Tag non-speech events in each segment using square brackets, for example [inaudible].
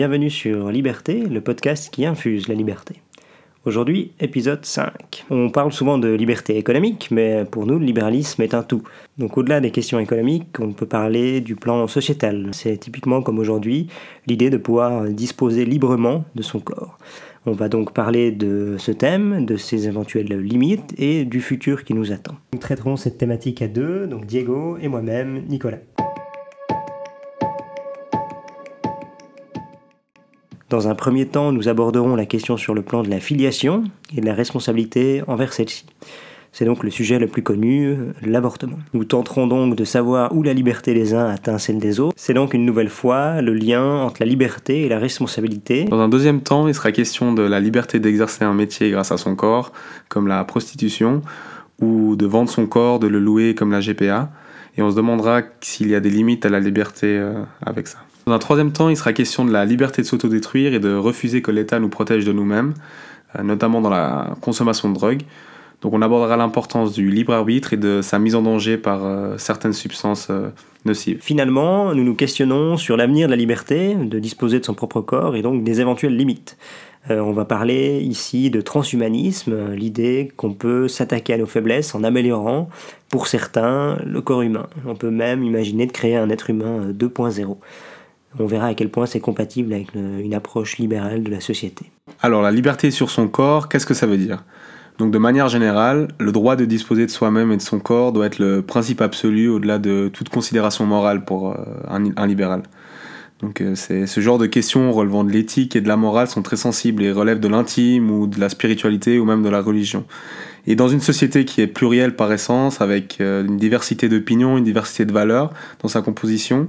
Bienvenue sur Liberté, le podcast qui infuse la liberté. Aujourd'hui, épisode 5. On parle souvent de liberté économique, mais pour nous, le libéralisme est un tout. Donc au-delà des questions économiques, on peut parler du plan sociétal. C'est typiquement comme aujourd'hui l'idée de pouvoir disposer librement de son corps. On va donc parler de ce thème, de ses éventuelles limites et du futur qui nous attend. Nous traiterons cette thématique à deux, donc Diego et moi-même, Nicolas. Dans un premier temps, nous aborderons la question sur le plan de la filiation et de la responsabilité envers celle-ci. C'est donc le sujet le plus connu, l'avortement. Nous tenterons donc de savoir où la liberté des uns atteint celle des autres. C'est donc une nouvelle fois le lien entre la liberté et la responsabilité. Dans un deuxième temps, il sera question de la liberté d'exercer un métier grâce à son corps, comme la prostitution, ou de vendre son corps, de le louer comme la GPA. Et on se demandera s'il y a des limites à la liberté euh, avec ça. Dans un troisième temps, il sera question de la liberté de s'autodétruire et de refuser que l'État nous protège de nous-mêmes, euh, notamment dans la consommation de drogue. Donc on abordera l'importance du libre arbitre et de sa mise en danger par euh, certaines substances euh, nocives. Finalement, nous nous questionnons sur l'avenir de la liberté, de disposer de son propre corps et donc des éventuelles limites. on va parler ici de transhumanisme, l'idée qu'on peut s'attaquer à nos faiblesses en améliorant, pour certains, le corps humain. On peut même imaginer de créer un être humain 2.0. On verra à quel point c'est compatible avec une approche libérale de la société. Alors la liberté sur son corps, qu'est-ce que ça veut dire? Donc de manière générale, le droit de disposer de soi-même et de son corps doit être le principe absolu au-delà de toute considération morale pour euh, un, libéral. Donc euh, ce genre de questions relevant de l'éthique et de la morale sont très sensibles et relèvent de l'intime ou de la spiritualité ou même de la religion. Et dans une société qui est plurielle par essence, avec euh, une diversité d'opinions, une diversité de valeurs dans sa composition,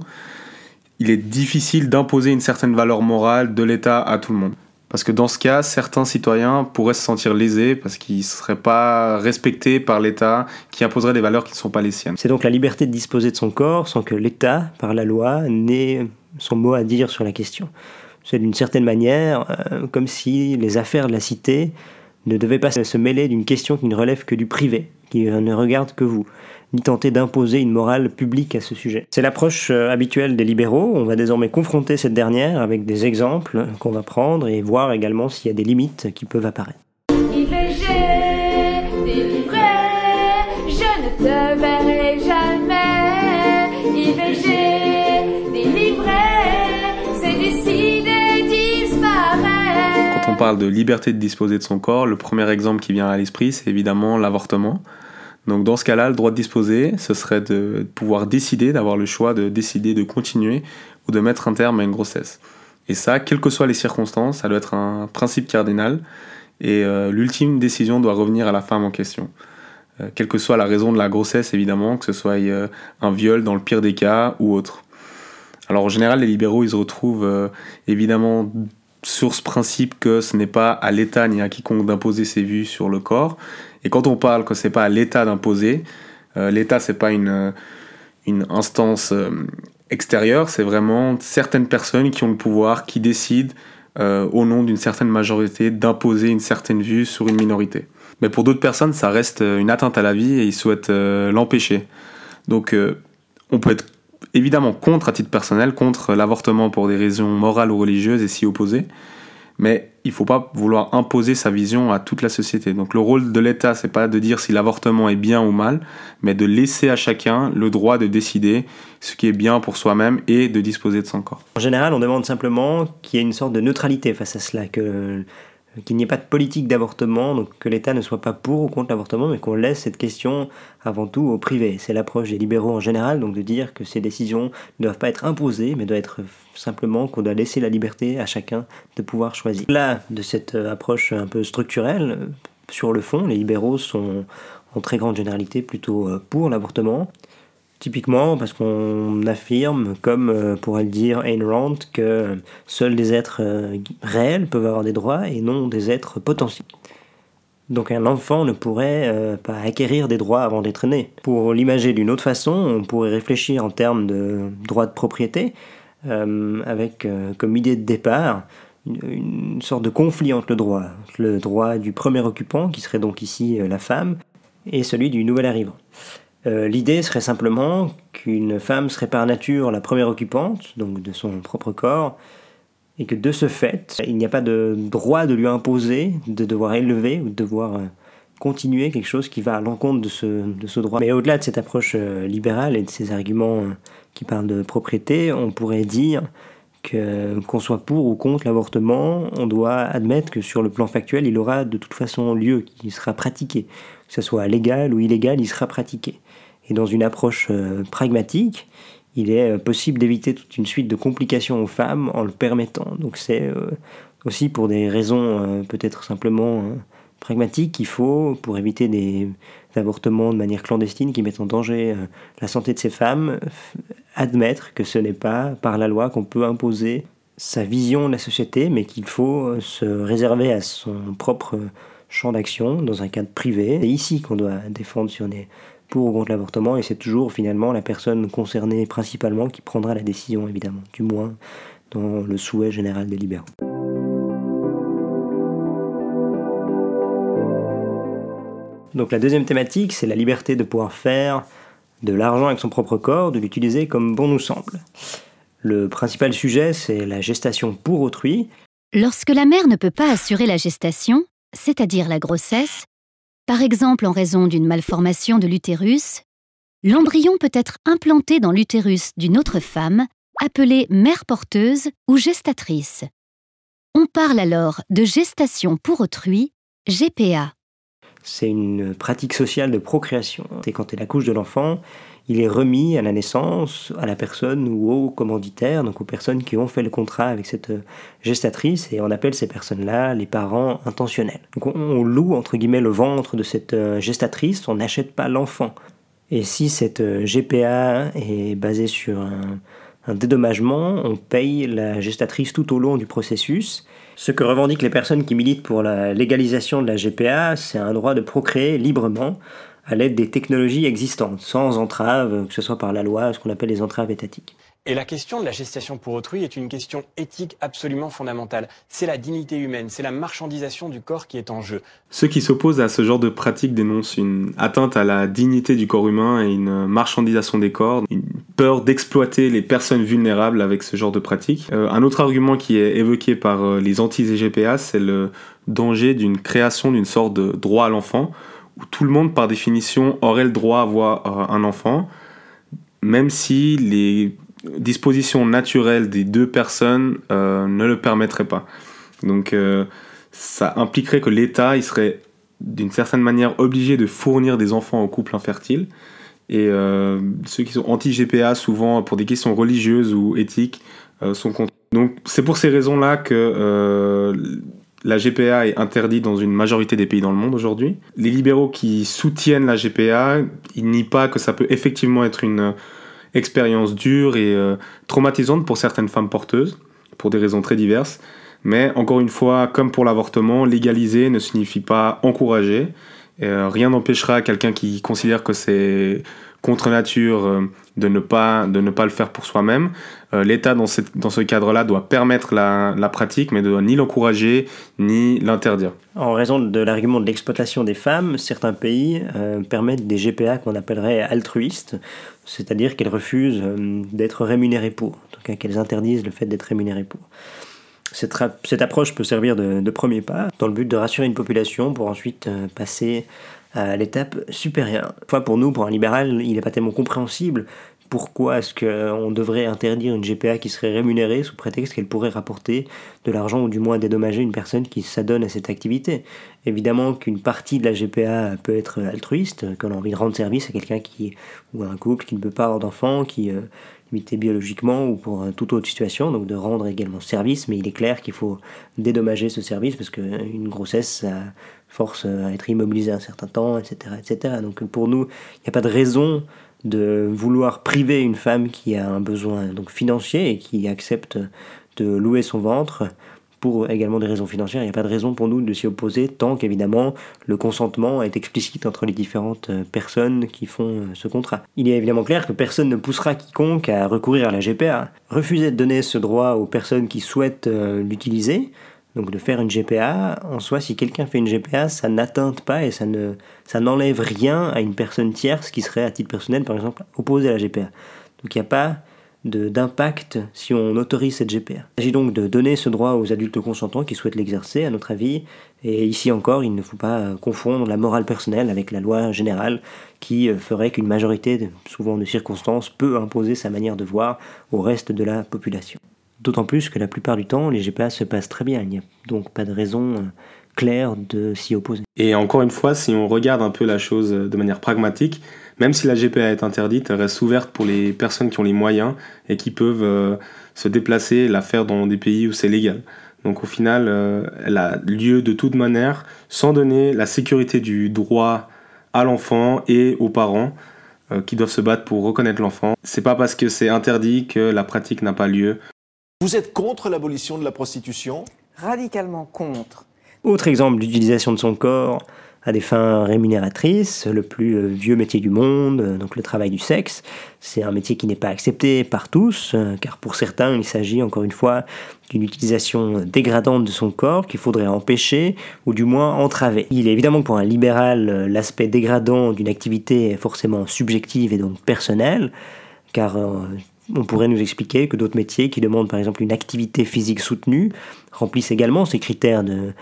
il est difficile d'imposer une certaine valeur morale de l'État à tout le monde. Parce que dans ce cas, certains citoyens pourraient se sentir lésés parce qu'ils ne seraient pas respectés par l'État qui imposerait des valeurs qui ne sont pas les siennes. C'est donc la liberté de disposer de son corps sans que l'État, par la loi, n'ait son mot à dire sur la question. C'est d'une certaine manière euh, comme si les affaires de la cité ne devaient pas se mêler d'une question qui ne relève que du privé, qui ne regarde que vous ni tenter d'imposer une morale publique à ce sujet. C'est l'approche euh, habituelle des libéraux, on va désormais confronter cette dernière avec des exemples qu'on va prendre et voir également s'il y a des limites qui peuvent apparaître. IVG, délivré, je ne te verrai jamais. IVG, délivré, c'est décidé, disparaît. Quand on parle de liberté de disposer de son corps, le premier exemple qui vient à l'esprit, c'est évidemment l'avortement. Donc dans ce cas-là, le droit de disposer, ce serait de pouvoir décider, d'avoir le choix de décider de continuer ou de mettre un terme à une grossesse. Et ça, quelles que soient les circonstances, ça doit être un principe cardinal et euh, l'ultime décision doit revenir à la femme en question. Euh, quelle que soit la raison de la grossesse, évidemment, que ce soit euh, un viol dans le pire des cas ou autre. Alors en général, les libéraux, ils se retrouvent évidemment sur ce principe que ce n'est pas à l'État ni à quiconque d'imposer ses vues sur le corps, et quand on parle que c'est pas à l'État d'imposer, euh, l'État c'est pas une, euh, instance euh, extérieure, c'est vraiment certaines personnes qui ont le pouvoir, qui décident au nom d'une certaine majorité d'imposer une certaine vue sur une minorité. Mais pour d'autres personnes, ça reste une atteinte à la vie et ils souhaitent l'empêcher. Donc on peut être évidemment contre à titre personnel, contre l'avortement pour des raisons morales ou religieuses et s'y opposer mais il ne faut pas vouloir imposer sa vision à toute la société. Donc le rôle de l'État, c'est pas de dire si l'avortement est bien ou mal, mais de laisser à chacun le droit de décider ce qui est bien pour soi-même et de disposer de son corps. En général, on demande simplement qu'il y ait une sorte de neutralité face à cela, que qu'il n'y ait pas de politique d'avortement, donc que l'État ne soit pas pour ou contre l'avortement, mais qu'on laisse cette question avant tout au privé. C'est l'approche des libéraux en général, donc de dire que ces décisions ne doivent pas être imposées, mais doivent être simplement qu'on doit laisser la liberté à chacun de pouvoir choisir. Là, de cette euh, approche un peu structurelle, euh, sur le fond, les libéraux sont en très grande généralité plutôt euh, pour l'avortement. Typiquement parce qu'on affirme, comme euh, pourrait le dire Ayn Rand, que seuls des êtres euh, réels peuvent avoir des droits et non des êtres potentiels. Donc un enfant ne pourrait euh, pas acquérir des droits avant d'être né. Pour l'imager d'une autre façon, on pourrait réfléchir en termes de droit de propriété, avec comme idée de départ une, une, sorte de conflit entre le droit, le droit du premier occupant, qui serait donc ici la femme, et celui du nouvel arrivant. Euh, l'idée serait simplement qu'une femme serait par nature la première occupante, donc de son propre corps, et que de ce fait, il n'y a pas de droit de lui imposer de devoir élever ou de devoir continuer quelque chose qui va à l'encontre de ce, de ce droit. Mais au-delà de cette approche libérale et de ces arguments qui parlent de propriété, on pourrait dire que qu'on soit pour ou contre l'avortement, on doit admettre que sur le plan factuel, il aura de toute façon lieu, qu'il sera pratiqué. Que ce soit légal ou illégal, il sera pratiqué. Et dans une approche euh, pragmatique, il est euh, possible d'éviter toute une suite de complications aux femmes en le permettant. Donc c'est euh, aussi pour des raisons peut-être simplement pragmatiques qu'il faut, pour éviter des avortements de manière clandestine qui mettent en danger la santé de ces femmes, admettre que ce n'est pas par la loi qu'on peut imposer sa vision de la société, mais qu'il faut se réserver à son propre champ d'action dans un cadre privé. C'est ici qu'on doit défendre on est pour ou contre l'avortement, et c'est toujours finalement la personne concernée principalement qui prendra la décision, évidemment, du moins dans le souhait général des libéraux. Donc la deuxième thématique, c'est la liberté de pouvoir faire de l'argent avec son propre corps, de l'utiliser comme bon nous semble. Le principal sujet, c'est la gestation pour autrui. Lorsque la mère ne peut pas assurer la gestation, c'est-à-dire la grossesse, par exemple en raison d'une malformation de l'utérus, l'embryon peut être implanté dans l'utérus d'une autre femme, appelée mère porteuse ou gestatrice. On parle alors de gestation pour autrui, GPA c'est une pratique sociale de procréation. Et quand la couche de l'enfant, il est remis à la naissance à la personne ou au commanditaire, donc aux personnes qui ont fait le contrat avec cette gestatrice, et on appelle ces personnes-là les parents intentionnels. Donc on loue entre guillemets le ventre de cette euh, gestatrice, on n'achète pas l'enfant. Et si cette euh, GPA est basée sur un, un dédommagement, on paye la gestatrice tout au long du processus. Ce que revendiquent les personnes qui militent pour la légalisation de la GPA, c'est un droit de procréer librement à l'aide des technologies existantes, sans entrave, que ce soit par la loi, ce qu'on appelle les entraves étatiques. Et la question de la gestation pour autrui est une question éthique absolument fondamentale. C'est la dignité humaine, c'est la marchandisation du corps qui est en jeu. Ceux qui s'opposent à ce genre de pratique dénoncent une atteinte à la dignité du corps humain et une marchandisation des corps, une peur d'exploiter les personnes vulnérables avec ce genre de pratique. Euh, un autre argument qui est évoqué par euh, les anti-GPA, c'est le danger d'une création d'une sorte de droit à l'enfant, où tout le monde par définition aurait le droit à avoir euh, un enfant, même si les disposition naturelle des deux personnes euh, ne le permettrait pas. Donc euh, ça impliquerait que l'État il serait d'une certaine manière obligé de fournir des enfants aux couples infertiles. Et ceux qui sont anti-GPA, souvent pour des questions religieuses ou éthiques, sont contre. Donc c'est pour ces raisons-là que la GPA est interdite dans une majorité des pays dans le monde aujourd'hui. Les libéraux qui soutiennent la GPA, ils nient pas que ça peut effectivement être une expérience dure et euh, traumatisante pour certaines femmes porteuses, pour des raisons très diverses. Mais encore une fois, comme pour l'avortement, légaliser ne signifie pas encourager. Euh, rien n'empêchera quelqu'un qui considère que c'est contre nature euh, de, ne pas, de ne pas le faire pour soi-même. Euh, L'État, dans, dans ce cadre-là, doit permettre la, la, pratique, mais ne doit ni l'encourager, ni l'interdire. En raison de l'argument de l'exploitation des femmes, certains pays euh, permettent des GPA qu'on appellerait altruistes, c'est-à-dire qu'elles refusent d'être rémunérées pour, en tout cas qu'elles interdisent le fait d'être rémunérées pour. Cette, cette, approche peut servir de, de, premier pas dans le but de rassurer une population pour ensuite passer à l'étape supérieure. Pour nous, pour un libéral, il n'est pas tellement compréhensible pourquoi est-ce qu'on devrait interdire une GPA qui serait rémunérée sous prétexte qu'elle pourrait rapporter de l'argent ou du moins dédommager une personne qui s'adonne à cette activité? Évidemment qu'une partie de la GPA peut être altruiste, qu'on a envie de rendre service à quelqu'un qui ou à un couple qui ne peut pas avoir d'enfant, qui euh, limité biologiquement ou pour toute autre situation, donc de rendre également service, mais il est clair qu'il faut dédommager ce service parce qu'une grossesse, ça force à être immobilisé un certain temps, etc. etc. Donc pour nous, il n'y a pas de raison de vouloir priver une femme qui a un besoin donc financier et qui accepte de louer son ventre pour également des raisons financières. Il n'y a pas de raison pour nous de s'y opposer tant qu'évidemment le consentement est explicite entre les différentes euh, personnes qui font euh, ce contrat. Il est évidemment clair que personne ne poussera quiconque à recourir à la GPA. Refuser de donner ce droit aux personnes qui souhaitent euh, l'utiliser, donc de faire une GPA, en soi, si quelqu'un fait une GPA, ça n'atteinte pas et ça ne ça n'enlève rien à une personne tierce qui serait à titre personnel, par exemple, opposée à la GPA. Donc il n'y a pas d'impact si on autorise cette GPA. Il s'agit donc de donner ce droit aux adultes consentants qui souhaitent l'exercer, à notre avis, et ici encore, il ne faut pas confondre la morale personnelle avec la loi générale qui ferait qu'une majorité, souvent de circonstances, peut imposer sa manière de voir au reste de la population. D'autant plus que la plupart du temps, les GPA se passent très bien, il n'y a donc pas de raison claire de s'y opposer. Et encore une fois, si on regarde un peu la chose de manière pragmatique, même si la GPA est interdite, elle reste ouverte pour les personnes qui ont les moyens et qui peuvent euh, se déplacer et la faire dans des pays où c'est légal. Donc au final, euh, elle a lieu de toute manière sans donner la sécurité du droit à l'enfant et aux parents euh, qui doivent se battre pour reconnaître l'enfant. C'est pas parce que c'est interdit que la pratique n'a pas lieu. Vous êtes contre l'abolition de la prostitution? Radicalement contre. Autre exemple d'utilisation de son corps, à des fins rémunératrices, le plus euh, vieux métier du monde, euh, donc le travail du sexe. C'est un métier qui n'est pas accepté par tous, euh, car pour certains, il s'agit encore une fois d'une utilisation dégradante de son corps qu'il faudrait empêcher ou du moins entraver. Il est évidemment pour un libéral l'aspect dégradant d'une activité est forcément subjective et donc personnelle, car on pourrait nous expliquer que d'autres métiers qui demandent par exemple une activité physique soutenue remplissent également ces critères de,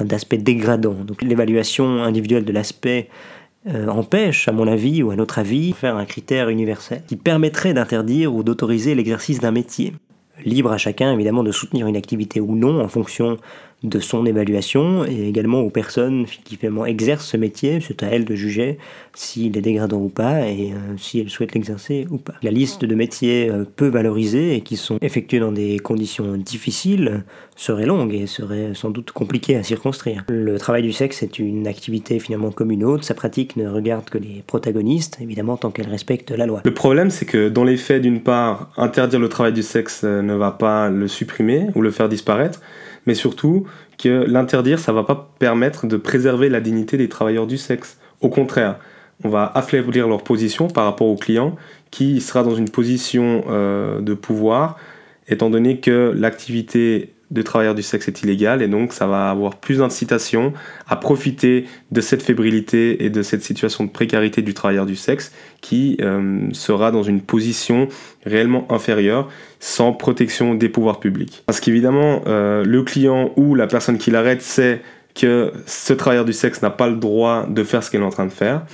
d'aspect dégradant. Donc l'évaluation individuelle de l'aspect euh, empêche, à mon avis ou à notre avis, de faire un critère universel qui permettrait d'interdire ou d'autoriser l'exercice d'un métier. Libre à chacun évidemment de soutenir une activité ou non en fonction de son évaluation et également aux personnes qui finalement exercent ce métier. C'est à elles de juger s'il est dégradant ou pas et euh, si elles souhaitent l'exercer ou pas. La liste de métiers euh, peu valorisés et qui sont effectués dans des conditions difficiles serait longue et serait sans doute compliquée à circonscrire. Le travail du sexe est une activité finalement comme une. Sa pratique ne regarde que les protagonistes, évidemment tant qu'elle respecte la loi. Le problème c'est que dans les faits, d'une part, interdire le travail du sexe euh, ne va pas le supprimer ou le faire disparaître mais surtout que l'interdire, ça va pas permettre de préserver la dignité des travailleurs du sexe. Au contraire, on va affaiblir leur position par rapport au client qui sera dans une position euh, de pouvoir, étant donné que l'activité de travailleurs du sexe est illégal et donc ça va avoir plus d'incitation à profiter de cette fébrilité et de cette situation de précarité du travailleur du sexe qui euh, sera dans une position réellement inférieure sans protection des pouvoirs publics. Parce qu'évidemment, euh, le client ou la personne qui l'arrête sait que ce travailleur du sexe n'a pas le droit de faire ce qu'elle est en train de faire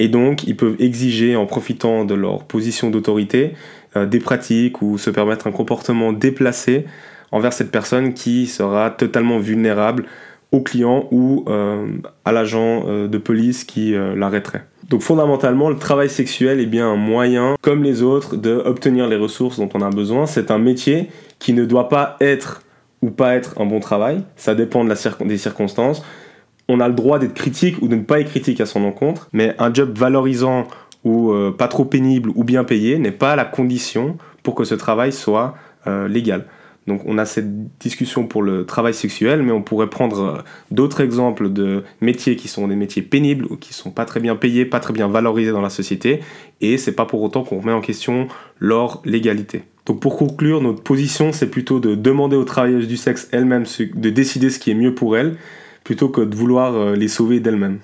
et donc ils peuvent exiger en profitant de leur position d'autorité euh, des pratiques ou se permettre un comportement déplacé envers cette personne qui sera totalement vulnérable au client ou euh, à l'agent euh, de police qui euh, l'arrêterait. Donc fondamentalement, le travail sexuel est bien un moyen, comme les autres, d'obtenir les ressources dont on a besoin. C'est un métier qui ne doit pas être ou pas être un bon travail. Ça dépend de la des circonstances. On a le droit d'être critique ou de ne pas être critique à son encontre, mais un job valorisant ou pas trop pénible ou bien payé n'est pas la condition pour que ce travail soit légal. Donc on a cette discussion pour le travail sexuel, mais on pourrait prendre euh, d'autres exemples de métiers qui sont des métiers pénibles ou qui sont pas très bien payés, pas très bien valorisés dans la société, et c'est pas pour autant qu'on remet en question leur légalité. Donc pour conclure, notre position c'est plutôt de demander aux travailleuses du sexe elles-mêmes de décider ce qui est mieux pour elles, plutôt que de vouloir euh, les sauver d'elles-mêmes.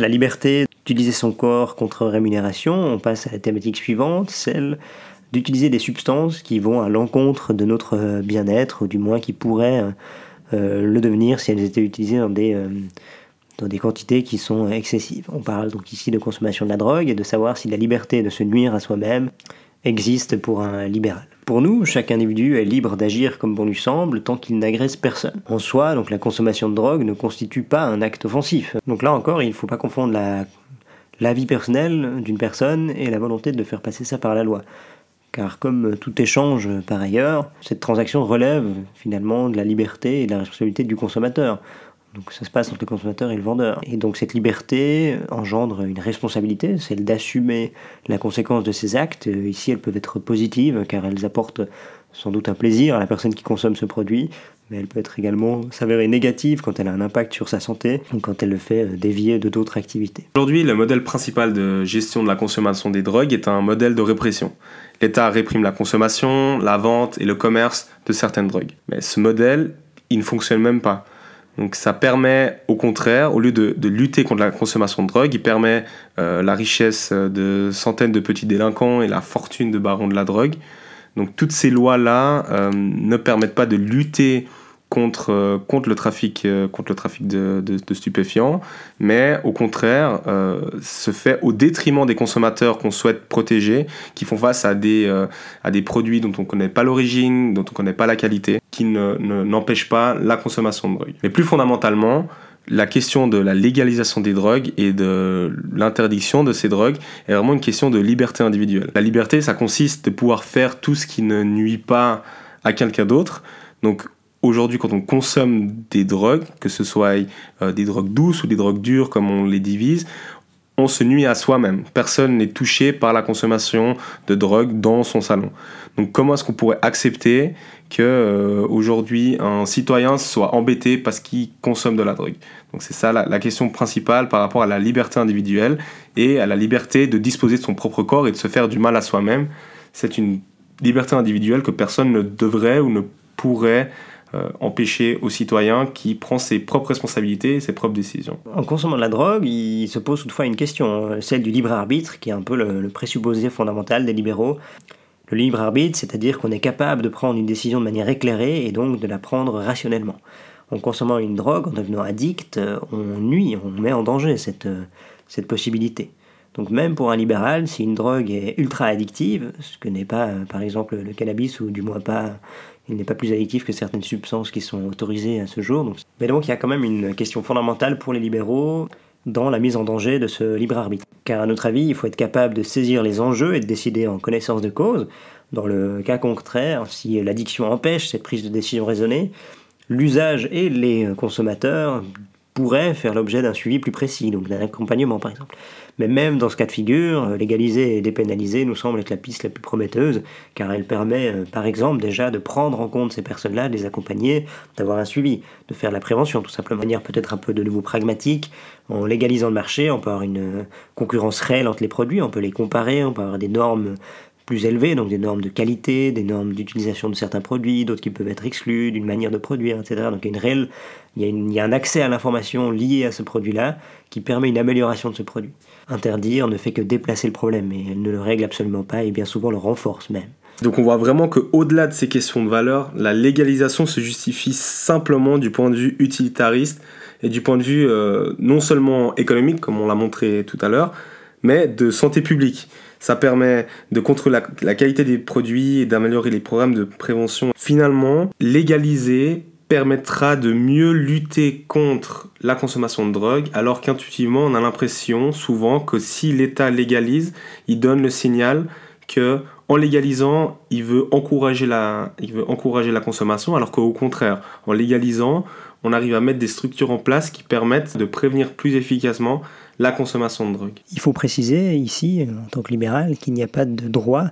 La liberté d'utiliser son corps contre rémunération, on passe à la thématique suivante, celle d'utiliser des substances qui vont à l'encontre de notre bien-être, ou du moins qui pourraient euh, le devenir si elles étaient utilisées dans des, euh, dans des quantités qui sont excessives. On parle donc ici de consommation de la drogue et de savoir si la liberté de se nuire à soi-même existe pour un libéral. Pour nous, chaque individu est libre d'agir comme bon lui semble tant qu'il n'agresse personne. En soi, donc la consommation de drogue ne constitue pas un acte offensif. Donc là encore, il ne faut pas confondre la, la vie personnelle d'une personne et la volonté de faire passer ça par la loi. Car comme tout échange par ailleurs, cette transaction relève finalement de la liberté et de la responsabilité du consommateur. Donc ça se passe entre le consommateur et le vendeur. Et donc cette liberté engendre une responsabilité, celle d'assumer la conséquence de ses actes. Ici, elles peuvent être positives car elles apportent sans doute un plaisir à la personne qui consomme ce produit, mais elle peut être également s'avérer négative quand elle a un impact sur sa santé ou quand elle le fait dévier de d'autres activités. Aujourd'hui, le modèle principal de gestion de la consommation des drogues est un modèle de répression. L'État réprime la consommation, la vente et le commerce de certaines drogues. Mais ce modèle, il ne fonctionne même pas Donc ça permet au contraire, au lieu de, lutter contre la consommation de drogue, il permet euh, la richesse de centaines de petits délinquants et la fortune de barons de la drogue. Donc toutes ces lois-là euh, ne permettent pas de lutter contre, euh, contre, le trafic, euh, contre le trafic de, de, de stupéfiants, mais au contraire euh, se fait au détriment des consommateurs qu'on souhaite protéger, qui font face à des, euh, à des produits dont on ne connaît pas l'origine, dont on ne connaît pas la qualité, qui n'empêchent ne, pas la consommation de drogue. Mais plus fondamentalement, la question de la légalisation des drogues et de l'interdiction de ces drogues est vraiment une question de liberté individuelle. La liberté, ça consiste de pouvoir faire tout ce qui ne nuit pas à quelqu'un d'autre. Donc aujourd'hui, quand on consomme des drogues, que ce soit euh, des drogues douces ou des drogues dures, comme on les divise, on se nuit à soi-même. Personne n'est touché par la consommation de drogue dans son salon. Donc comment est-ce qu'on pourrait accepter que euh, aujourd'hui un citoyen soit embêté parce qu'il consomme de la drogue? Donc c'est ça la, question principale par rapport à la liberté individuelle et à la liberté de disposer de son propre corps et de se faire du mal à soi-même. C'est une liberté individuelle que personne ne devrait ou ne pourrait empêcher au citoyen qui prend ses propres responsabilités et ses propres décisions. En consommant de la drogue, il se pose toutefois une question, euh, celle du libre arbitre, qui est un peu le, le présupposé fondamental des libéraux. Le libre arbitre, c'est-à-dire qu'on est capable de prendre une décision de manière éclairée et donc de la prendre rationnellement. En consommant une drogue, en devenant addict, euh, on nuit, on met en danger cette, cette possibilité. Donc même pour un libéral, si une drogue est ultra addictive, ce que n'est pas par exemple le cannabis ou du moins pas il n'est pas plus addictif que certaines substances qui sont autorisées à ce jour. Mais donc il y a quand même une question fondamentale pour les libéraux dans la mise en danger de ce libre arbitre. Car à notre avis, il faut être capable de saisir les enjeux et de décider en connaissance de cause. Dans le cas contraire, si l'addiction empêche cette prise de décision raisonnée, l'usage et les consommateurs pourraient faire l'objet d'un suivi plus précis, donc d'un accompagnement par exemple. Mais même dans ce cas de figure, euh, légaliser et dépénaliser nous semble être la piste la plus prometteuse, car elle permet euh, par exemple déjà de prendre en compte ces personnes-là, de les accompagner, d'avoir un suivi, de faire la prévention tout simplement, de manière peut-être un peu de nouveau pragmatique. En légalisant le marché, on peut avoir une euh, concurrence réelle entre les produits, on peut les comparer, on peut avoir des normes plus élevées, donc des normes de qualité, des normes d'utilisation de certains produits, d'autres qui peuvent être exclus, d'une manière de produire, etc. Donc il y a, une réelle, il y a, un accès à l'information liée à ce produit-là qui permet une amélioration de ce produit. Interdire ne fait que déplacer le problème, mais elle ne le règle absolument pas et bien souvent le renforce même. Donc on voit vraiment qu'au-delà de ces questions de valeur, la légalisation se justifie simplement du point de vue utilitariste et du point de vue euh, non seulement économique, comme on l'a montré tout à l'heure, mais de santé publique. Ça permet de contrôler la, qualité des produits et d'améliorer les programmes de prévention. Finalement, légaliser permettra de mieux lutter contre la consommation de drogue, alors qu'intuitivement, on a l'impression souvent que si l'État légalise, il donne le signal que en légalisant, il veut encourager la consommation, alors qu'au contraire, en légalisant, on arrive à mettre des structures en place qui permettent de prévenir plus efficacement la consommation de drogue. Il faut préciser ici, en tant que libéral, qu'il n'y a pas de droit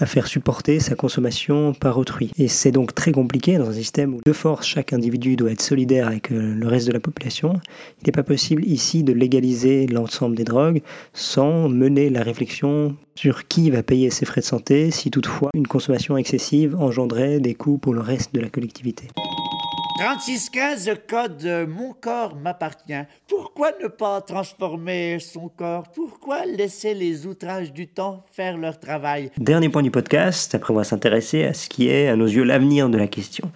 à faire supporter sa consommation par autrui. Et c'est donc très compliqué dans un système où de force chaque individu doit être solidaire avec le reste de la population. Il n'est pas possible ici de légaliser l'ensemble des drogues sans mener la réflexion sur qui va payer ses frais de santé si toutefois une consommation excessive engendrait des coûts pour le reste de la collectivité. 3615 code Mon corps m'appartient. Pourquoi ne pas transformer son corps? Pourquoi laisser les outrages du temps faire leur travail? Dernier point du podcast, après on va s'intéresser à ce qui est à nos yeux l'avenir de la question.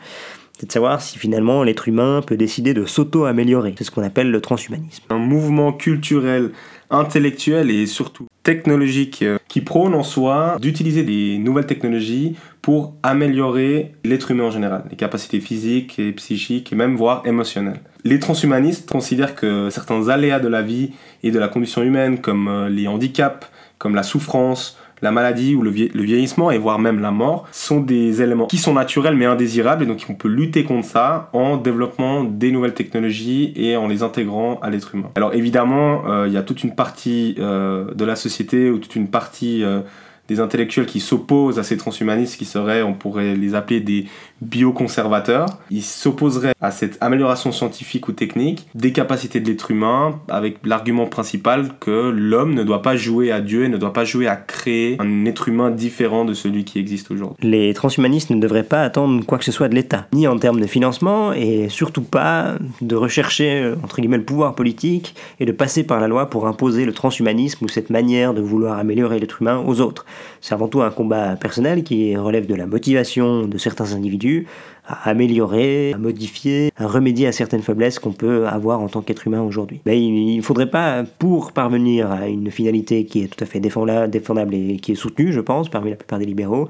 C'est de savoir si finalement l'être humain peut décider de s'auto-améliorer. C'est ce qu'on appelle le transhumanisme. Un mouvement culturel, intellectuel et surtout technologique euh, qui prône en soi d'utiliser des nouvelles technologies pour améliorer l'être humain en général, les capacités physiques et psychiques et même voire émotionnelles. Les transhumanistes considèrent que certains aléas de la vie et de la condition humaine comme euh, les handicaps, comme la souffrance, la maladie ou le, vie le, vieillissement et voire même la mort sont des éléments qui sont naturels mais indésirables et donc on peut lutter contre ça en développant des nouvelles technologies et en les intégrant à l'être humain. Alors évidemment, il euh, y a toute une partie euh, de la société ou toute une partie euh, des intellectuels qui s'opposent à ces transhumanistes qui seraient, on pourrait les appeler des bioconservateurs. Ils s'opposeraient à cette amélioration scientifique ou technique des capacités de l'être humain avec l'argument principal que l'homme ne doit pas jouer à Dieu et ne doit pas jouer à créer un être humain différent de celui qui existe aujourd'hui. Les transhumanistes ne devraient pas attendre quoi que ce soit de l'État, ni en termes de financement et surtout pas de rechercher entre guillemets le pouvoir politique et de passer par la loi pour imposer le transhumanisme ou cette manière de vouloir améliorer l'être humain aux autres. C'est avant tout un combat personnel qui relève de la motivation de certains individus à améliorer, à modifier, à remédier à certaines faiblesses qu'on peut avoir en tant qu'être humain aujourd'hui. Mais il ne faudrait pas, pour parvenir à une finalité qui est tout à fait défendable et qui est soutenue, je pense, parmi la plupart des libéraux,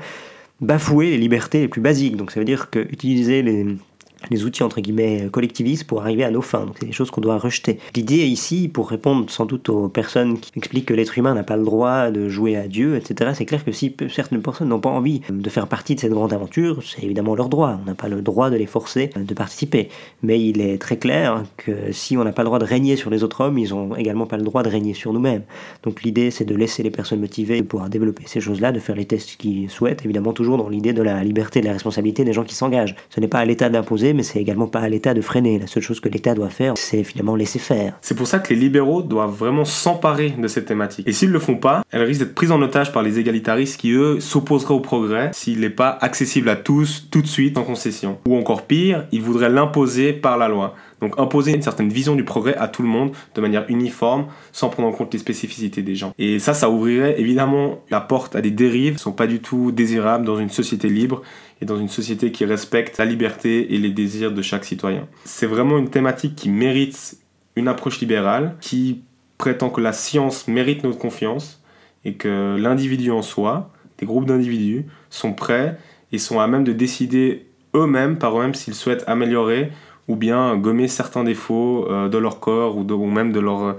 bafouer les libertés les plus basiques. Donc ça veut dire que utiliser les, les outils entre guillemets collectivistes pour arriver à nos fins. Donc c'est des choses qu'on doit rejeter. L'idée ici, pour répondre sans doute aux personnes qui expliquent que l'être humain n'a pas le droit de jouer à Dieu, etc., c'est clair que si certaines personnes n'ont pas envie de faire partie de cette grande aventure, c'est évidemment leur droit. On n'a pas le droit de les forcer de participer. Mais il est très clair que si on n'a pas le droit de régner sur les autres hommes, ils n'ont également pas le droit de régner sur nous-mêmes. Donc l'idée, c'est de laisser les personnes motivées de pouvoir développer ces choses-là, de faire les tests qu'ils souhaitent, évidemment toujours dans l'idée de la liberté de la responsabilité des gens qui s'engagent. Ce n'est pas à l'État d'imposer, mais c'est également pas à l'État de freiner. La seule chose que l'État doit faire, c'est finalement laisser faire. C'est pour ça que les libéraux doivent vraiment s'emparer de cette thématique. Et s'ils le font pas, elle risque d'être prise en otage par les égalitaristes qui, eux, s'opposeraient au progrès s'il n'est pas accessible à tous tout de suite en concession. Ou encore pire, ils voudraient l'imposer par la loi. Donc imposer une certaine vision du progrès à tout le monde de manière uniforme, sans prendre en compte les spécificités des gens. Et ça, ça ouvrirait évidemment la porte à des dérives qui ne sont pas du tout désirables dans une société libre et dans une société qui respecte la liberté et les désirs de chaque citoyen. C'est vraiment une thématique qui mérite une approche libérale, qui prétend que la science mérite notre confiance et que l'individu en soi, des groupes d'individus, sont prêts et sont à même de décider eux-mêmes par eux-mêmes s'ils souhaitent améliorer ou bien gommer certains défauts euh, de leur corps ou, même de leur,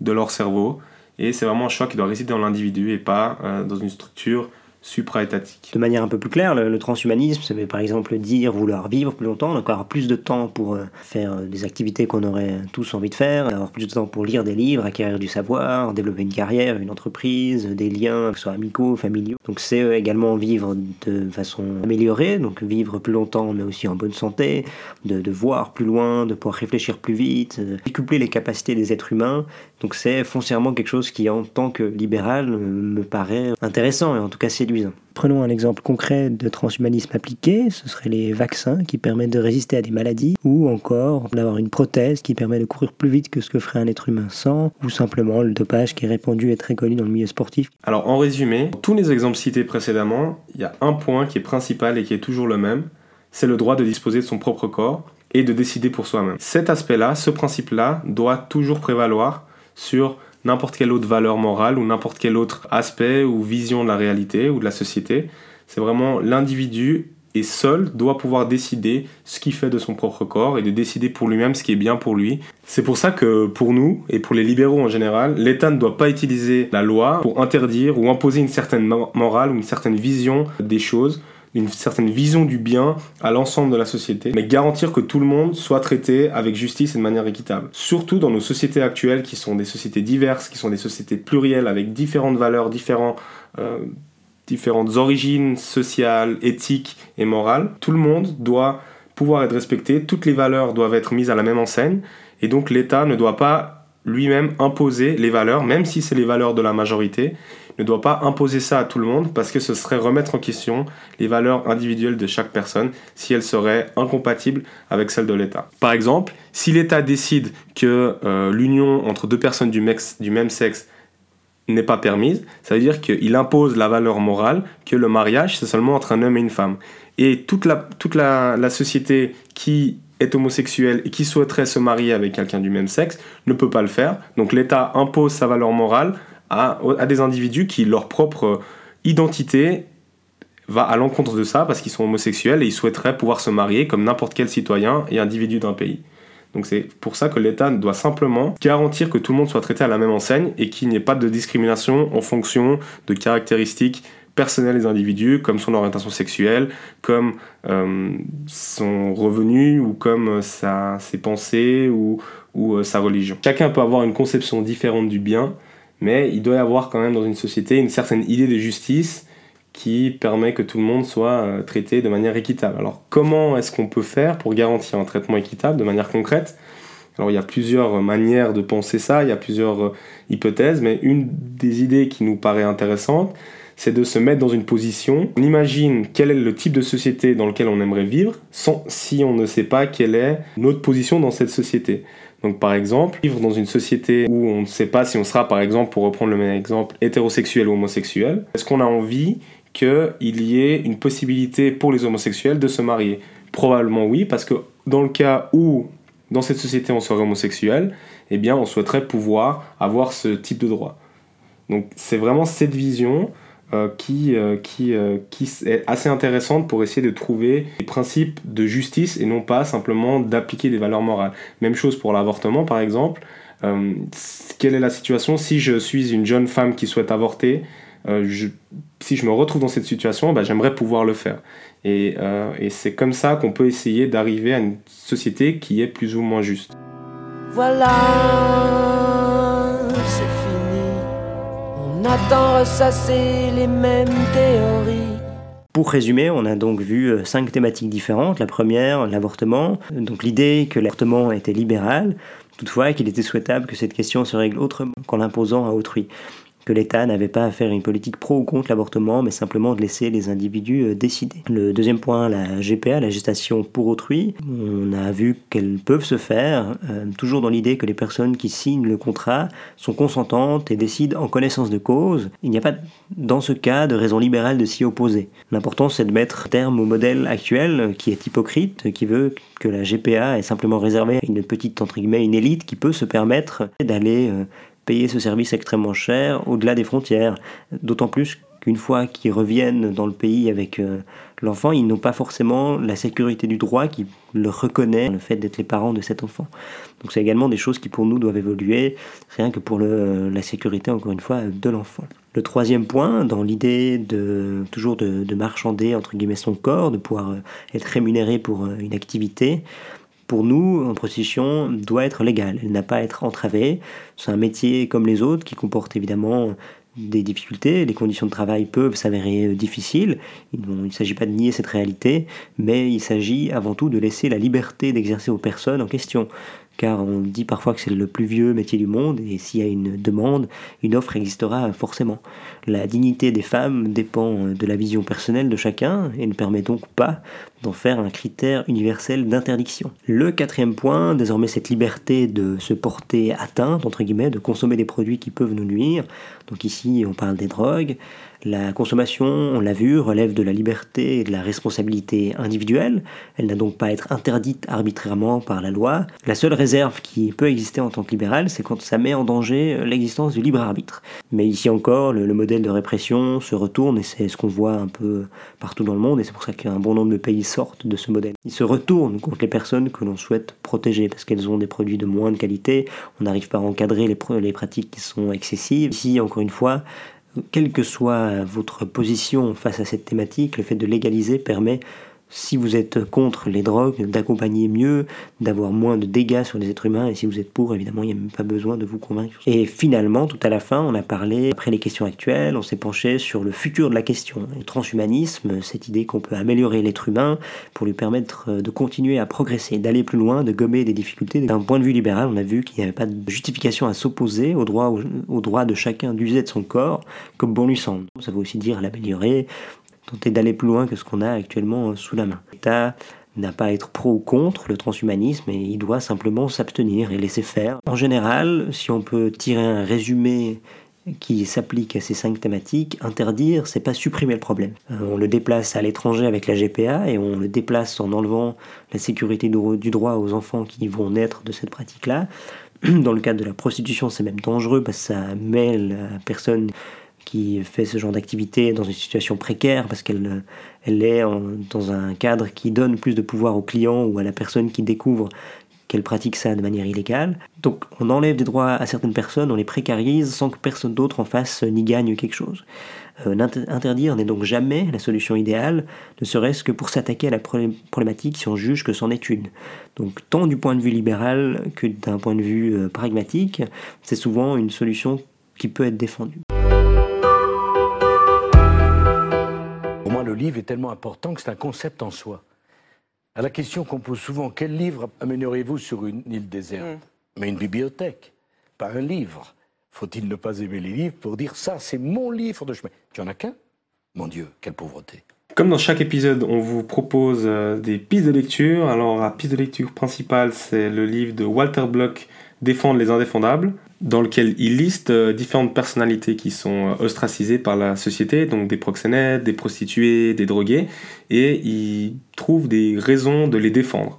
de leur cerveau. Et c'est vraiment un choix qui doit résider dans l'individu et pas euh, dans une structure supra-étatique. De manière un peu plus claire, le, transhumanisme, ça veut par exemple dire vouloir vivre plus longtemps, donc avoir plus de temps pour euh, faire euh, des activités qu'on aurait tous envie de faire, avoir plus de temps pour lire des livres, acquérir du savoir, développer une carrière, une entreprise, des liens, que ce soit amicaux, familiaux. Donc c'est euh, également vivre de façon améliorée, donc vivre plus longtemps mais aussi en bonne santé, de, de voir plus loin, de pouvoir réfléchir plus vite, de décupler les capacités des êtres humains. Donc c'est foncièrement quelque chose qui en tant que libéral me paraît intéressant et en tout cas séduisant Prenons un exemple concret de transhumanisme appliqué, ce serait les vaccins qui permettent de résister à des maladies, ou encore d'avoir une prothèse qui permet de courir plus vite que ce que ferait un être humain sans, ou simplement le dopage qui est répandu et très connu dans le milieu sportif. Alors en résumé, tous les exemples cités précédemment, il y a un point qui est principal et qui est toujours le même, c'est le droit de disposer de son propre corps et de décider pour soi-même. Cet aspect-là, ce principe-là, doit toujours prévaloir sur n'importe quelle autre valeur morale ou n'importe quel autre aspect ou vision de la réalité ou de la société. C'est vraiment l'individu et seul doit pouvoir décider ce qu'il fait de son propre corps et de décider pour lui-même ce qui est bien pour lui. C'est pour ça que pour nous et pour les libéraux en général, l'État ne doit pas utiliser la loi pour interdire ou imposer une certaine morale ou une certaine vision des choses une certaine vision du bien à l'ensemble de la société, mais garantir que tout le monde soit traité avec justice et de manière équitable. Surtout dans nos sociétés actuelles qui sont des sociétés diverses, qui sont des sociétés plurielles avec différentes valeurs, euh, différentes origines sociales, éthiques et morales. Tout le monde doit pouvoir être respecté, toutes les valeurs doivent être mises à la même enseigne, et donc l'État ne doit pas lui-même imposer les valeurs, même si c'est les valeurs de la majorité, ne doit pas imposer ça à tout le monde parce que ce serait remettre en question les valeurs individuelles de chaque personne si elles seraient incompatibles avec celles de l'État. Par exemple, si l'État décide que euh, l'union entre deux personnes du, même sexe n'est pas permise, ça veut dire qu'il impose la valeur morale que le mariage, c'est seulement entre un homme et une femme. Et toute la, toute la, la société qui est homosexuelle et qui souhaiterait se marier avec quelqu'un du même sexe ne peut pas le faire. Donc l'État impose sa valeur morale à, des individus qui, leur propre identité va à l'encontre de ça parce qu'ils sont homosexuels et ils souhaiteraient pouvoir se marier comme n'importe quel citoyen et individu d'un pays. Donc c'est pour ça que l'État doit simplement garantir que tout le monde soit traité à la même enseigne et qu'il n'y ait pas de discrimination en fonction de caractéristiques personnelles des individus, comme son orientation sexuelle, comme euh, son revenu ou comme sa, ses pensées ou, euh, sa religion. Chacun peut avoir une conception différente du bien, mais il doit y avoir quand même dans une société une certaine idée de justice qui permet que tout le monde soit euh, traité de manière équitable. Alors comment est-ce qu'on peut faire pour garantir un traitement équitable de manière concrète? Alors il y a plusieurs manières de penser ça, il y a plusieurs euh, hypothèses, mais une des idées qui nous paraît intéressante, c'est de se mettre dans une position, on imagine quel est le type de société dans lequel on aimerait vivre, sans, si on ne sait pas quelle est notre position dans cette société. Donc par exemple, vivre dans une société où on ne sait pas si on sera par exemple, pour reprendre le même exemple, hétérosexuel ou homosexuel, est-ce qu'on a envie qu'il y ait une possibilité pour les homosexuels de se marier? Probablement oui, parce que dans le cas où dans cette société on serait homosexuel, eh bien on souhaiterait pouvoir avoir ce type de droit. Donc c'est vraiment cette vision qui, euh, qui, euh, qui est assez intéressante pour essayer de trouver des principes de justice et non pas simplement d'appliquer des valeurs morales. Même chose pour l'avortement par exemple. quelle est la situation si je suis une jeune femme qui souhaite avorter si je me retrouve dans cette situation, bah, j'aimerais pouvoir le faire. Et, c'est comme ça qu'on peut essayer d'arriver à une société qui est plus ou moins juste. Voilà, on les mêmes théories. Pour résumer, on a donc vu euh, cinq thématiques différentes. La première, l'avortement. Donc l'idée que l'avortement était libéral, toutefois qu'il était souhaitable que cette question se règle autrement qu'en l'imposant à autrui que l'État n'avait pas à faire une politique pro ou contre l'avortement, mais simplement de laisser les individus euh, décider. Le deuxième point, la GPA, la gestation pour autrui, on a vu qu'elles peuvent se faire, euh, toujours dans l'idée que les personnes qui signent le contrat sont consentantes et décident en connaissance de cause. Il n'y a pas, dans ce cas, de raison libérale de s'y opposer. L'important, c'est de mettre terme au modèle actuel qui est hypocrite, qui veut que la GPA est simplement réservée à une petite, entre guillemets, une élite qui peut se permettre d'aller euh, payer ce service extrêmement cher au-delà des frontières. D'autant plus qu'une fois qu'ils reviennent dans le pays avec euh, l'enfant, ils n'ont pas forcément la sécurité du droit qui le reconnaît, le fait d'être les parents de cet enfant. Donc c'est également des choses qui pour nous doivent évoluer, rien que pour le, la sécurité, encore une fois, de l'enfant. Le troisième point, dans l'idée de toujours de, de, marchander entre guillemets son corps, de pouvoir euh, être rémunéré pour euh, une activité, pour nous, en prostitution, doit être légale. Elle n'a pas à être entravée. C'est un métier comme les autres qui comporte évidemment des difficultés. Les conditions de travail peuvent s'avérer difficiles. Il ne s'agit pas de nier cette réalité, mais il s'agit avant tout de laisser la liberté d'exercer aux personnes en question car on dit parfois que c'est le plus vieux métier du monde, et s'il y a une demande, une offre existera forcément. La dignité des femmes dépend de la vision personnelle de chacun, et ne permet donc pas d'en faire un critère universel d'interdiction. Le quatrième point, désormais cette liberté de se porter atteinte, entre guillemets, de consommer des produits qui peuvent nous nuire, donc ici on parle des drogues, la consommation, on l'a vu, relève de la liberté et de la responsabilité individuelle. Elle n'a donc pas à être interdite arbitrairement par la loi. La seule réserve qui peut exister en tant que libéral, c'est quand ça met en danger l'existence du libre arbitre. Mais ici encore, le, modèle de répression se retourne et c'est ce qu'on voit un peu partout dans le monde et c'est pour ça qu'un bon nombre de pays sortent de ce modèle. Il se retourne contre les personnes que l'on souhaite protéger parce qu'elles ont des produits de moindre qualité. On n'arrive pas à encadrer les pratiques qui sont excessives. Ici, encore une fois, quelle que soit votre position face à cette thématique, le fait de légaliser permet si vous êtes contre les drogues, d'accompagner mieux, d'avoir moins de dégâts sur les êtres humains, et si vous êtes pour, évidemment, il n'y a même pas besoin de vous convaincre. Et finalement, tout à la fin, on a parlé, après les questions actuelles, on s'est penché sur le futur de la question. Le transhumanisme, cette idée qu'on peut améliorer l'être humain pour lui permettre de continuer à progresser, d'aller plus loin, de gommer des difficultés. D'un point de vue libéral, on a vu qu'il n'y avait pas de justification à s'opposer au droit, au droit de chacun d'user de son corps comme bon lui semble. Ça veut aussi dire l'améliorer, tenter d'aller plus loin que ce qu'on a actuellement euh, sous la main. L'État n'a pas à être pro ou contre le transhumanisme et il doit simplement s'abstenir et laisser faire. En général, si on peut tirer un résumé qui s'applique à ces cinq thématiques, interdire, c'est pas supprimer le problème. Euh, on le déplace à l'étranger avec la GPA et on le déplace en enlevant la sécurité du droit aux enfants qui vont naître de cette pratique-là. [clears throat] Dans le cadre de la prostitution, c'est même dangereux parce que ça met la personne qui fait ce genre d'activité dans une situation précaire parce qu'elle elle est dans un cadre qui donne plus de pouvoir au client ou à la personne qui découvre qu'elle pratique ça de manière illégale. Donc on enlève des droits à certaines personnes, on les précarise sans que personne d'autre en fasse ni gagne quelque chose. Euh, interdire n'est donc jamais la solution idéale, ne serait-ce que pour s'attaquer à la problématique si on juge que c'en est une. Donc tant du point de vue libéral que d'un point de vue euh, pragmatique, c'est souvent une solution qui peut être défendu. Moi, le livre est tellement important que c'est un concept en soi. À la question qu'on pose souvent, quel livre amènerez-vous sur une île déserte Mais une bibliothèque, pas un livre. Faut-il ne pas aimer les livres pour dire ça, c'est mon livre de chemin? Tu en as qu'un? Mon Dieu, quelle pauvreté. Comme dans chaque épisode, on vous propose euh, des pistes de lecture. Alors, la piste de lecture principale, c'est le livre de Walter Block, Défendre les indéfendables, dans lequel il liste euh, différentes personnalités qui sont euh, ostracisées par la société, donc des proxénètes, des prostituées, des drogués, et il trouve des raisons de les défendre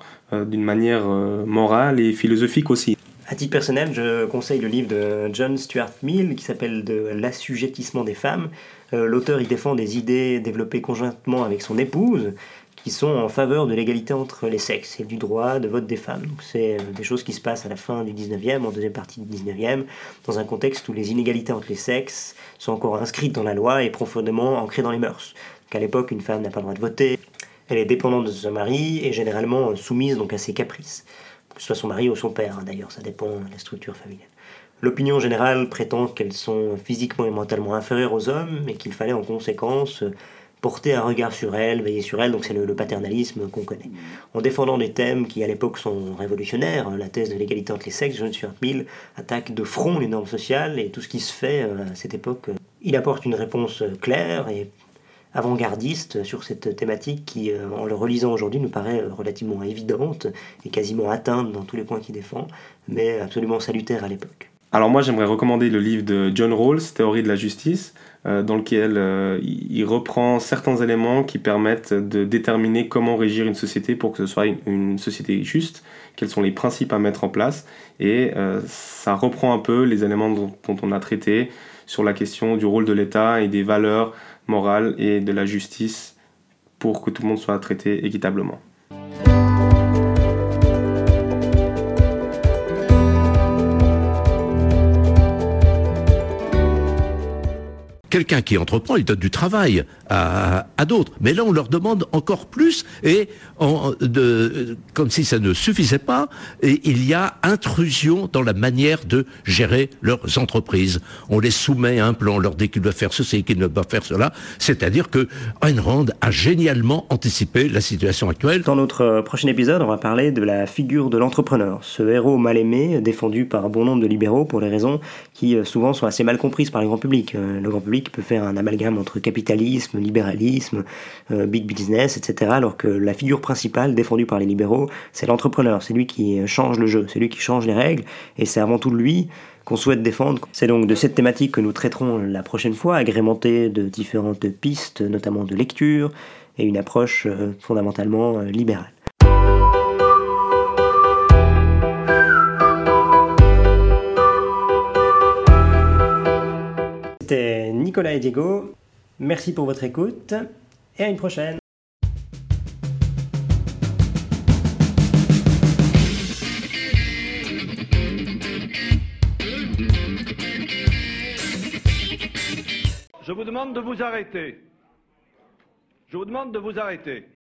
d'une manière morale et philosophique aussi. À titre personnel, je conseille le livre de John Stuart Mill qui s'appelle De l'assujettissement des femmes. Euh, l'auteur y défend des idées développées conjointement avec son épouse qui sont en faveur de l'égalité entre les sexes et du droit de vote des femmes. c'est euh, des choses qui se passent à la fin du 19e, en deuxième partie du 19e, dans un contexte où les inégalités entre les sexes sont encore inscrites dans la loi et profondément ancrées dans les mœurs. Qu'à l'époque, une femme n'a pas le droit de voter, elle est dépendante de son mari et généralement soumise donc à ses caprices que ce soit son mari ou son père, hein, d'ailleurs, ça dépend de la structure familiale. L'opinion générale prétend qu'elles sont physiquement et mentalement inférieures aux hommes et qu'il fallait en conséquence porter un regard sur elles, veiller sur elles, donc c'est le, paternalisme qu'on connaît. En défendant des thèmes qui à l'époque sont révolutionnaires, la thèse de l'égalité entre les sexes, John Stuart Mill attaque de front les normes sociales et tout ce qui se fait euh, à cette époque. Il apporte une réponse claire et avant-gardiste sur cette thématique qui, euh, en le relisant aujourd'hui, nous paraît euh, relativement évidente et quasiment atteinte dans tous les points qu'il défend, mais absolument salutaire à l'époque. Alors moi j'aimerais recommander le livre de John Rawls, Théorie de la justice, euh, dans lequel il reprend certains éléments qui permettent de déterminer comment régir une société pour que ce soit une, société juste, quels sont les principes à mettre en place, et ça reprend un peu les éléments dont on a traité sur la question du rôle de l'État et des valeurs morale et de la justice pour que tout le monde soit traité équitablement. Quelqu'un qui entreprend, il donne du travail à, d'autres. Mais là, on leur demande encore plus et de, comme si ça ne suffisait pas, et il y a intrusion dans la manière de gérer leurs entreprises. On les soumet à un plan, on leur dit qu'ils doivent faire ceci, qu'ils ne doivent faire cela. C'est-à-dire que Ayn Rand a génialement anticipé la situation actuelle. Dans notre prochain épisode, on va parler de la figure de l'entrepreneur, ce héros mal aimé, défendu par bon nombre de libéraux pour des raisons qui euh, souvent sont assez mal comprises par le grand public. Euh, le grand public qui peut faire un amalgame entre capitalisme, libéralisme, euh, big business, etc. Alors que la figure principale défendue par les libéraux, c'est l'entrepreneur, c'est lui qui change le jeu, c'est lui qui change les règles, et c'est avant tout lui qu'on souhaite défendre. C'est donc de cette thématique que nous traiterons la prochaine fois, agrémentée de différentes pistes, notamment de lecture, et une approche euh, fondamentalement euh, libérale. C'était Nicolas et Diego. Merci pour votre écoute et à une prochaine. Je vous demande de vous arrêter. Je vous demande de vous arrêter.